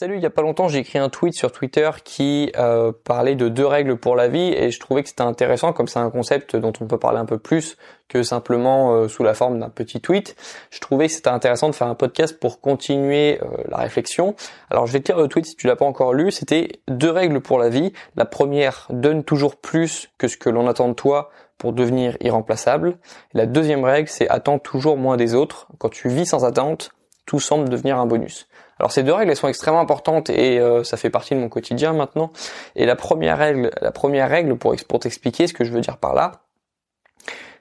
Salut, il y a pas longtemps j'ai écrit un tweet sur Twitter qui euh, parlait de deux règles pour la vie et je trouvais que c'était intéressant comme c'est un concept dont on peut parler un peu plus que simplement euh, sous la forme d'un petit tweet. Je trouvais que c'était intéressant de faire un podcast pour continuer euh, la réflexion. Alors je vais te lire le tweet si tu l'as pas encore lu. C'était deux règles pour la vie. La première, donne toujours plus que ce que l'on attend de toi pour devenir irremplaçable. la deuxième règle, c'est attends toujours moins des autres. Quand tu vis sans attente, tout semble devenir un bonus. Alors ces deux règles, elles sont extrêmement importantes et euh, ça fait partie de mon quotidien maintenant. Et la première règle, la première règle pour, pour t'expliquer ce que je veux dire par là,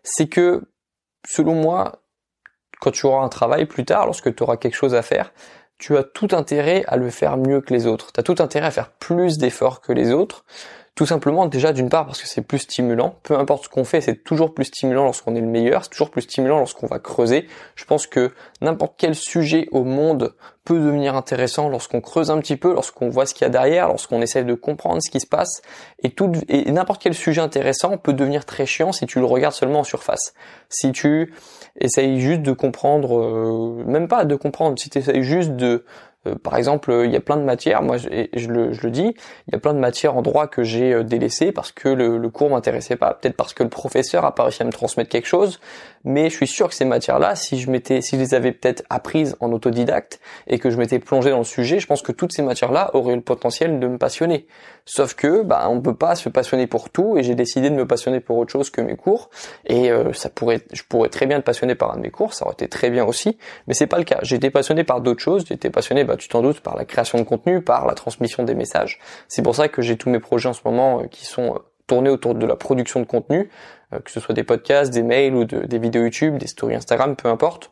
c'est que selon moi, quand tu auras un travail plus tard, lorsque tu auras quelque chose à faire, tu as tout intérêt à le faire mieux que les autres. Tu as tout intérêt à faire plus d'efforts que les autres. Tout simplement déjà d'une part parce que c'est plus stimulant. Peu importe ce qu'on fait, c'est toujours plus stimulant lorsqu'on est le meilleur, c'est toujours plus stimulant lorsqu'on va creuser. Je pense que n'importe quel sujet au monde peut devenir intéressant lorsqu'on creuse un petit peu, lorsqu'on voit ce qu'il y a derrière, lorsqu'on essaie de comprendre ce qui se passe. Et tout et n'importe quel sujet intéressant peut devenir très chiant si tu le regardes seulement en surface. Si tu essayes juste de comprendre, euh, même pas de comprendre, si tu essayes juste de par exemple, il y a plein de matières, moi je, je, le, je, le, dis, il y a plein de matières en droit que j'ai euh, délaissées parce que le, le cours m'intéressait pas, peut-être parce que le professeur a pas réussi à me transmettre quelque chose, mais je suis sûr que ces matières-là, si je m'étais, si je les avais peut-être apprises en autodidacte et que je m'étais plongé dans le sujet, je pense que toutes ces matières-là auraient le potentiel de me passionner. Sauf que, bah, on peut pas se passionner pour tout et j'ai décidé de me passionner pour autre chose que mes cours et euh, ça pourrait, je pourrais très bien être passionné par un de mes cours, ça aurait été très bien aussi, mais c'est pas le cas. Été passionné par d'autres choses, été passionné, bah, tu t'en doutes, par la création de contenu, par la transmission des messages. C'est pour ça que j'ai tous mes projets en ce moment euh, qui sont euh, tournés autour de la production de contenu, euh, que ce soit des podcasts, des mails ou des vidéos YouTube, des stories Instagram, peu importe.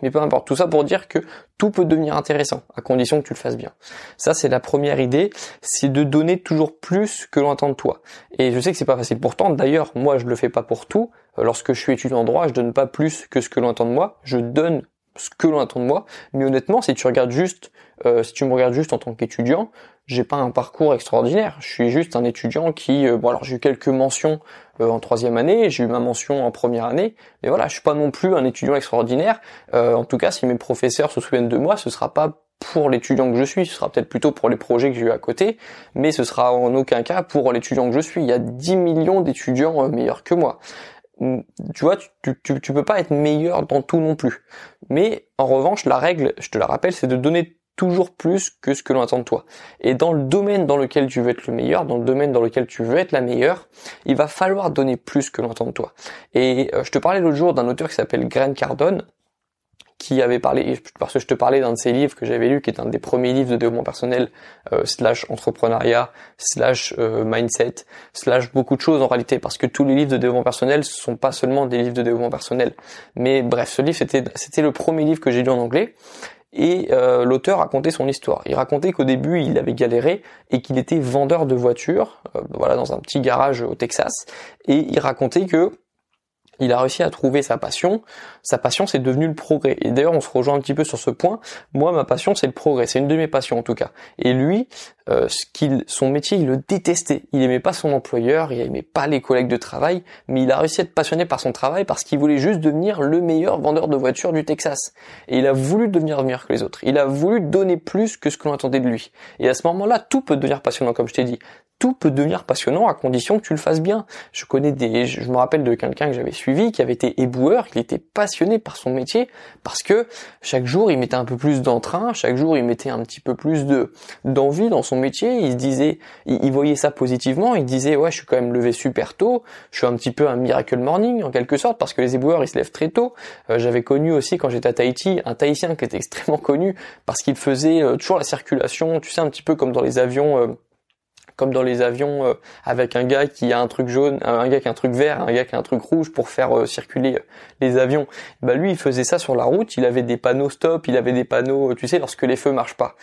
Mais peu importe, tout ça pour dire que tout peut devenir intéressant, à condition que tu le fasses bien. Ça, c'est la première idée, c'est de donner toujours plus que l'on attend de toi. Et je sais que c'est pas facile. Pourtant, d'ailleurs, moi, je le fais pas pour tout. Lorsque je suis étudiant en droit, je donne pas plus que ce que l'on attend de moi. Je donne ce que l'on attend de moi. Mais honnêtement, si tu regardes juste, euh, si tu me regardes juste en tant qu'étudiant, j'ai pas un parcours extraordinaire. Je suis juste un étudiant qui, euh, bon alors j'ai eu quelques mentions euh, en troisième année, j'ai eu ma mention en première année, mais voilà, je suis pas non plus un étudiant extraordinaire. en tout cas, si mes professeurs se souviennent de moi, ce sera pas pour l'étudiant que je suis, ce sera peut-être plutôt pour les projets que j'ai eu à côté, mais ce sera en aucun cas pour l'étudiant que je suis. Il y a 10 millions d'étudiants meilleurs que moi tu vois, tu, tu, peux pas être meilleur dans tout non plus. Mais en revanche, la règle, je te la rappelle, c'est de donner toujours plus que ce que l'on attend de toi. Et dans le domaine dans lequel tu veux être le meilleur, dans le domaine dans lequel tu veux être la meilleure, il va falloir donner plus que l'on attend de toi. Et euh, je te parlais l'autre jour d'un auteur qui s'appelle Grant Cardone, qui avait parlé, parce que je te parlais d'un de ses livres que j'avais lu, qui est un des premiers livres de développement personnel, euh, slash entrepreneuriat, slash euh, mindset, slash beaucoup de choses en réalité, parce que tous les livres de développement personnel ce sont pas seulement des livres de développement personnel. Mais bref, ce livre c'était c'était le premier livre que j'ai lu en anglais. Et euh, l'auteur racontait son histoire. Il racontait qu'au début, il avait galéré et qu'il était vendeur de voitures, voilà, dans un petit garage au Texas. Et il racontait que il a réussi à trouver sa passion. Sa passion, c'est devenu le progrès. Et d'ailleurs, on se rejoint un petit peu sur ce point. Moi, ma passion, c'est le progrès. C'est une de mes passions, en tout cas. Et lui, euh, ce qu'il, son métier, il le détestait. Il aimait pas son employeur, il aimait pas les collègues de travail, mais il a réussi à être passionné par son travail parce qu'il voulait juste devenir le meilleur vendeur de voitures du Texas. Et il a voulu devenir meilleur que les autres. Il a voulu donner plus que ce que l'on attendait de lui. Et à ce moment-là, tout peut devenir passionnant, comme je t'ai dit tout peut devenir passionnant à condition que tu le fasses bien. Je connais des, je me rappelle de quelqu'un que j'avais suivi qui avait été éboueur, il était passionné par son métier parce que chaque jour il mettait un peu plus d'entrain, chaque jour il mettait un petit peu plus de d'envie dans son métier. Il se disait, il, voyait ça positivement, il disait ouais je suis quand même levé super tôt, je suis un petit peu un miracle morning en quelque sorte parce que les éboueurs ils se lèvent très tôt. Euh, j'avais connu aussi quand j'étais à Tahiti un Tahitien qui était extrêmement connu parce qu'il faisait euh, toujours la circulation, tu sais un petit peu comme dans les avions. Euh, comme dans les avions euh, avec un gars qui a un truc jaune, un gars qui a un truc vert, un gars qui a un truc rouge pour faire euh, circuler euh, les avions. Bah lui, il faisait ça sur la route, il avait des panneaux stop, il avait des panneaux, tu sais, lorsque les feux marchent pas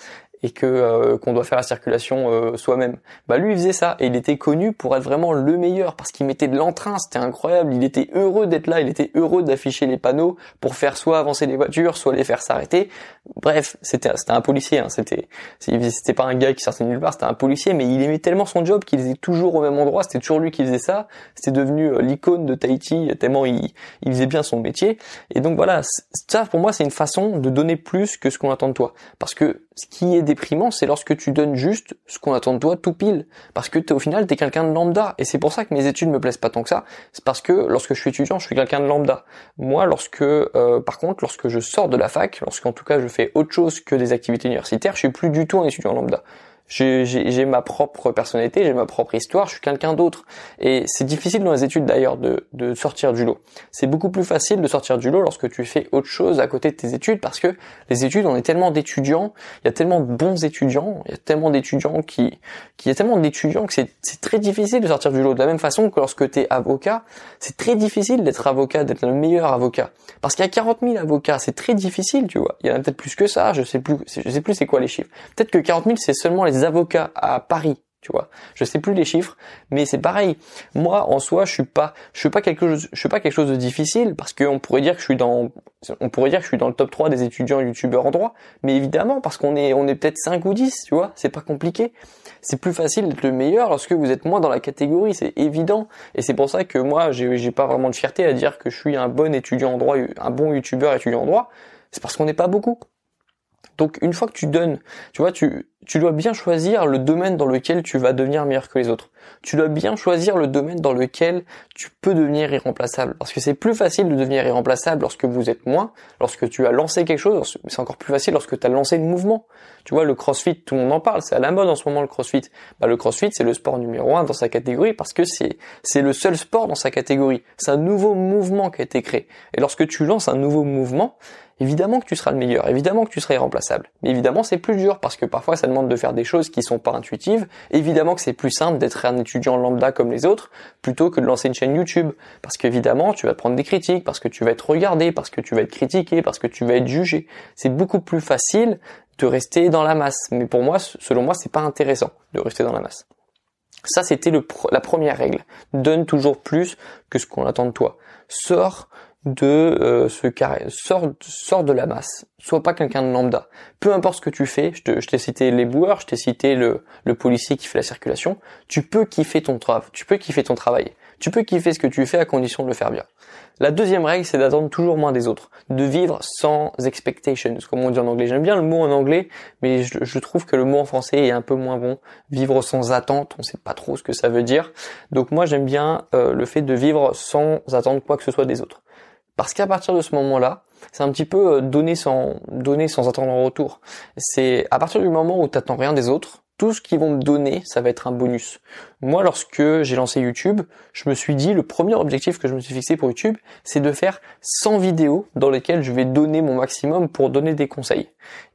et que euh, qu'on doit faire la circulation euh, soi-même. Bah lui il faisait ça et il était connu pour être vraiment le meilleur parce qu'il mettait de l'entrain, c'était incroyable, il était heureux d'être là, il était heureux d'afficher les panneaux pour faire soit avancer les voitures, soit les faire s'arrêter. Bref, c'était c'était un policier, hein, c'était c'était pas un gars qui sortait nulle part, c'était un policier mais il aimait tellement son job qu'il faisait toujours au même endroit, c'était toujours lui qui faisait ça, c'était devenu euh, l'icône de Tahiti tellement il il faisait bien son métier. Et donc voilà, ça pour moi c'est une façon de donner plus que ce qu'on attend de toi. Parce que Ce qui est déprimant, c'est lorsque tu donnes juste ce qu'on attend de toi tout pile. Parce que es, au final, t'es quelqu'un de lambda. Et c'est pour ça que mes études me plaisent pas tant que ça. C'est parce que lorsque je suis étudiant, je suis quelqu'un de lambda. Moi, lorsque, euh, par contre, lorsque je sors de la fac, lorsqu'en tout cas je fais autre chose que des activités universitaires, je suis plus du tout un étudiant lambda j'ai ma propre personnalité, j'ai ma propre histoire, je suis quelqu'un d'autre. Et c'est difficile dans les études d'ailleurs de, de, sortir du lot. C'est beaucoup plus facile de sortir du lot lorsque tu fais autre chose à côté de tes études parce que les études, on est tellement d'étudiants, il y a tellement de bons étudiants, il y a tellement d'étudiants qui, qui, y a tellement d'étudiants que c'est très difficile de sortir du lot. De la même façon que lorsque tu es avocat, c'est très difficile d'être avocat, d'être le meilleur avocat. Parce qu'il y a 40 000 avocats, c'est très difficile, tu vois. Il y en a peut-être plus que ça, je sais plus, je sais plus c'est quoi les chiffres. Peut-être que 40 000 c'est seulement les avocats à Paris, tu vois. Je sais plus les chiffres, mais c'est pareil. Moi, en soi, je suis pas, je suis pas quelque chose, je suis pas quelque chose de difficile parce qu'on pourrait dire que je suis dans, on pourrait dire que je suis dans le top 3 des étudiants youtubeurs en droit, mais évidemment parce qu'on est, on est peut-être 5 ou 10, tu vois. C'est pas compliqué. C'est plus facile d'être le meilleur lorsque vous êtes moins dans la catégorie, c'est évident. Et c'est pour ça que moi, j'ai, j'ai pas vraiment de fierté à dire que je suis un bon étudiant en droit, un bon youtubeur étudiant en droit. C'est parce qu'on n'est pas beaucoup. Donc une fois que tu donnes, tu vois, tu, tu dois bien choisir le domaine dans lequel tu vas devenir meilleur que les autres. Tu dois bien choisir le domaine dans lequel tu peux devenir irremplaçable. Parce que c'est plus facile de devenir irremplaçable lorsque vous êtes moins, lorsque tu as lancé quelque chose, c'est encore plus facile lorsque tu as lancé le mouvement. Tu vois, le crossfit, tout le monde en parle, c'est à la mode en ce moment le crossfit. Bah, le crossfit, c'est le sport numéro un dans sa catégorie parce que c'est, c'est le seul sport dans sa catégorie. C'est un nouveau mouvement qui a été créé. Et lorsque tu lances un nouveau mouvement, évidemment que tu seras le meilleur, évidemment que tu seras irremplaçable. Mais évidemment, c'est plus dur parce que parfois ça demande de faire des choses qui sont pas intuitives. Évidemment que c'est plus simple d'être un étudiant lambda comme les autres plutôt que de lancer une chaîne YouTube parce qu'évidemment, tu vas prendre des critiques, parce que tu vas être regardé, parce que tu vas être critiqué, parce que tu vas être jugé. C'est beaucoup plus facile de rester dans la masse. Mais pour moi, selon moi, c'est pas intéressant de rester dans la masse. Ça, c'était la première règle. Donne toujours plus que ce qu'on attend de toi. Sors de euh, ce carré, sors de la masse, sois pas quelqu'un de lambda. Peu importe ce que tu fais, je, t'ai cité les boueurs, je t'ai cité le, le policier qui fait la circulation, tu peux kiffer ton travail, tu peux kiffer ton travail, tu peux kiffer ce que tu fais à condition de le faire bien. La deuxième règle, c'est d'attendre toujours moins des autres, de vivre sans expectations, comme on dit en anglais. J'aime bien le mot en anglais, mais je, trouve que le mot en français est un peu moins bon. Vivre sans attente, on sait pas trop ce que ça veut dire. Donc moi, j'aime bien euh, le fait de vivre sans attendre quoi que ce soit des autres. Parce qu'à partir de ce moment-là, c'est un petit peu euh, donner sans donner sans attendre en retour. C'est à partir du moment où tu n'attends rien des autres, tout ce qu'ils vont me donner, ça va être un bonus. Moi, lorsque j'ai lancé YouTube, je me suis dit, le premier objectif que je me suis fixé pour YouTube, c'est de faire 100 vidéos dans lesquelles je vais donner mon maximum pour donner des conseils.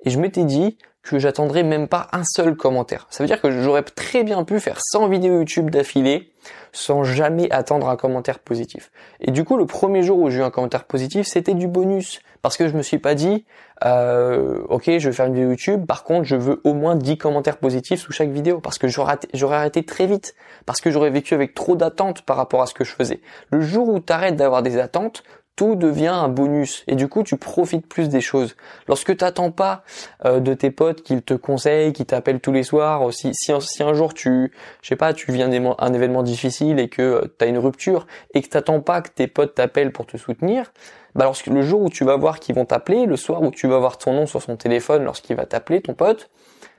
Et je m'étais dit que j'attendrais même pas un seul commentaire. Ça veut dire que j'aurais très bien pu faire 100 vidéos YouTube d'affilée sans jamais attendre un commentaire positif. Et du coup, le premier jour où j'ai eu un commentaire positif, c'était du bonus. Parce que je me suis pas dit, euh, ok, je vais faire une vidéo YouTube, par contre, je veux au moins 10 commentaires positifs sous chaque vidéo. Parce que j'aurais arrêté très vite. Parce que j'aurais vécu avec trop d'attentes par rapport à ce que je faisais. Le jour où tu arrêtes d'avoir des attentes, tout devient un bonus et du coup tu profites plus des choses. Lorsque tu n'attends pas euh, de tes potes qu'ils te conseillent, qui t'appellent tous les soirs, si, si, si, un jour tu, je sais pas, tu viens d'un événement difficile et que euh, tu as une rupture et que t'attends pas que tes potes t'appellent pour te soutenir, bah lorsque le jour où tu vas voir qu'ils vont t'appeler, le soir où tu vas voir ton nom sur son téléphone lorsqu'il va t'appeler, ton pote,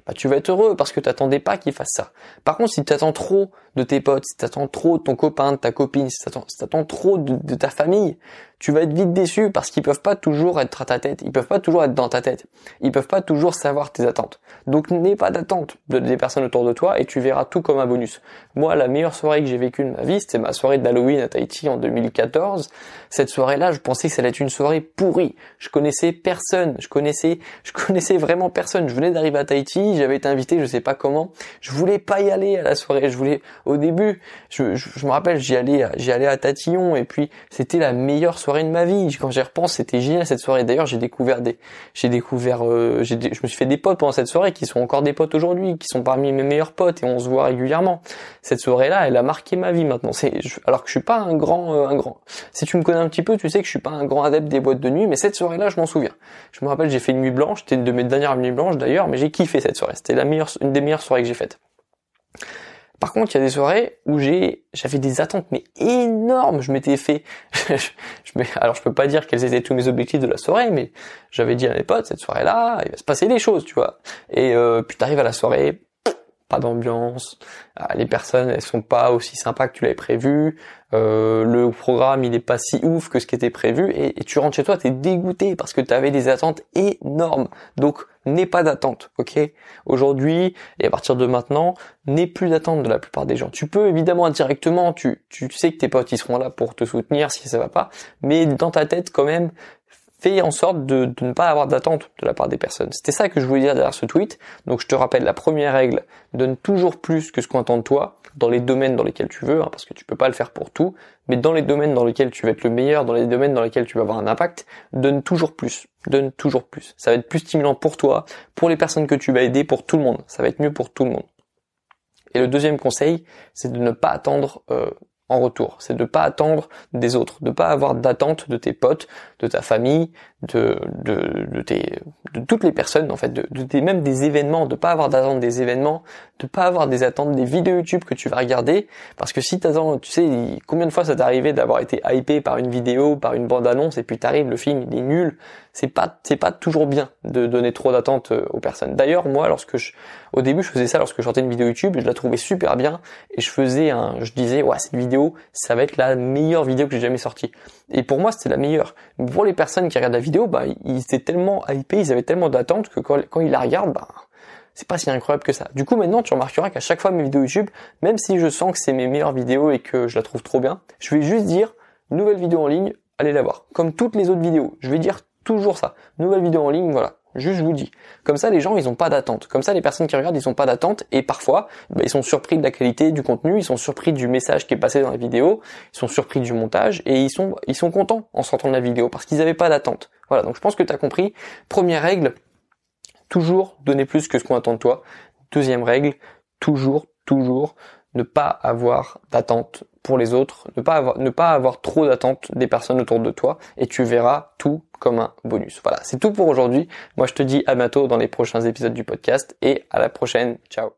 bah tu vas être heureux parce que t'attendais pas qu'il fasse ça. Par contre, si tu attends trop de tes potes, si tu attends trop de ton copain, de ta copine, si tu attends, trop de, ta famille, tu vas être vite déçu parce qu'ils peuvent pas toujours être à ta tête, ils peuvent pas toujours être dans ta tête, ils peuvent pas toujours savoir tes attentes. Donc n'aie pas d'attente de, des personnes autour de toi et tu verras tout comme un bonus. Moi, la meilleure soirée que j'ai vécue de ma vie, c'était ma soirée d'Halloween à Tahiti en 2014. Cette soirée-là, je pensais que ça allait être une soirée pourrie. Je connaissais personne, je connaissais, je connaissais vraiment personne. Je venais d'arriver à Tahiti, j'avais été invité, je sais pas comment. Je voulais pas y aller à la soirée, je voulais au début, je, me rappelle, j'y allais, j'y allais à Tatillon et puis c'était la meilleure soirée de ma vie. Quand j'y repense, c'était génial cette soirée. D'ailleurs, j'ai découvert des, j'ai découvert, euh, j'ai, je me suis fait des potes pendant cette soirée qui sont encore des potes aujourd'hui, qui sont parmi mes meilleurs potes et on se voit régulièrement. Cette soirée-là, elle a marqué ma vie maintenant. C'est, alors que je suis pas un grand, euh, un grand. Si tu me connais un petit peu, tu sais que je suis pas un grand adepte des boîtes de nuit, mais cette soirée-là, je m'en souviens. Je me rappelle, j'ai fait une nuit blanche. C'était une de mes dernières nuits blanches d'ailleurs, mais j'ai kiffé cette soirée. C'était la meilleure, une des meilleures soirées que j'ai faites. Par contre, il y a des soirées où j'ai, j'avais des attentes mais énormes. Je m'étais fait, je, alors je peux pas dire quels étaient tous mes objectifs de la soirée, mais j'avais dit à mes potes cette soirée-là, il va se passer des choses, tu vois. Et euh, puis t'arrives à la soirée, pas d'ambiance, ah, les personnes elles sont pas aussi sympas que tu l'avais prévu, euh, le programme il est pas si ouf que ce qui était prévu et, tu rentres chez toi t'es dégoûté parce que tu avais des attentes énormes. Donc n'aie pas d'attente, ok? Aujourd'hui et à partir de maintenant, n'aie plus d'attente de la plupart des gens. Tu peux évidemment indirectement, tu, tu sais que tes potes ils seront là pour te soutenir si ça va pas, mais dans ta tête quand même fais en sorte de, ne pas avoir d'attente de la part des personnes. C'était ça que je voulais dire derrière ce tweet. Donc je te rappelle la première règle, donne toujours plus que ce qu'on attend de toi dans les domaines dans lesquels tu veux, hein, parce que tu peux pas le faire pour tout, mais dans les domaines dans lesquels tu vas être le meilleur, dans les domaines dans lesquels tu vas avoir un impact, donne toujours plus, donne toujours plus. Ça va être plus stimulant pour toi, pour les personnes que tu vas aider, pour tout le monde. Ça va être mieux pour tout le monde. Et le deuxième conseil, c'est de ne pas attendre euh, en retour. C'est de pas attendre des autres, de pas avoir d'attente de tes potes, de ta famille, de, de, de, tes, de toutes les personnes, en fait, de, même des événements, de pas avoir d'attente des événements, de pas avoir des attentes des vidéos YouTube que tu vas regarder, parce que si t'attends, tu sais, combien de fois ça t'est arrivé d'avoir été hypé par une vidéo, par une bande annonce, et puis t'arrives, le film il est nul, c'est pas, c'est pas toujours bien de donner trop d'attentes euh, aux personnes. D'ailleurs, moi, lorsque au début, je faisais ça lorsque je sortais une vidéo YouTube, je la trouvais super bien, et je faisais un, je disais, ouais, cette vidéo, ça va être la meilleure vidéo que j'ai jamais sortie. Et pour moi, c'était la meilleure. Pour les personnes qui regardent la vidéo, bah, ils étaient tellement hypés, ils avaient tellement d'attentes que quand, ils la regardent, bah, c'est pas si incroyable que ça. Du coup, maintenant, tu remarqueras qu'à chaque fois mes vidéos YouTube, même si je sens que c'est mes meilleures vidéos et que je la trouve trop bien, je vais juste dire, nouvelle vidéo en ligne, allez la voir. Comme toutes les autres vidéos. Je vais dire toujours ça. Nouvelle vidéo en ligne, voilà. Juste, je vous dis. Comme ça, les gens, ils ont pas d'attente. Comme ça, les personnes qui regardent, ils ont pas d'attente. Et parfois, bah, ils sont surpris de la qualité du contenu, ils sont surpris du message qui est passé dans la vidéo, ils sont surpris du montage, et ils sont, ils sont contents en sortant de la vidéo parce qu'ils n'avaient pas d'attente. Voilà. Donc, je pense que tu as compris. Première règle, toujours donner plus que ce qu'on attend de toi. Deuxième règle, toujours, toujours ne pas avoir d'attente pour les autres, ne pas avoir, ne pas avoir trop d'attentes des personnes autour de toi et tu verras tout comme un bonus. Voilà, c'est tout pour aujourd'hui. Moi, je te dis à bientôt dans les prochains épisodes du podcast et à la prochaine. Ciao.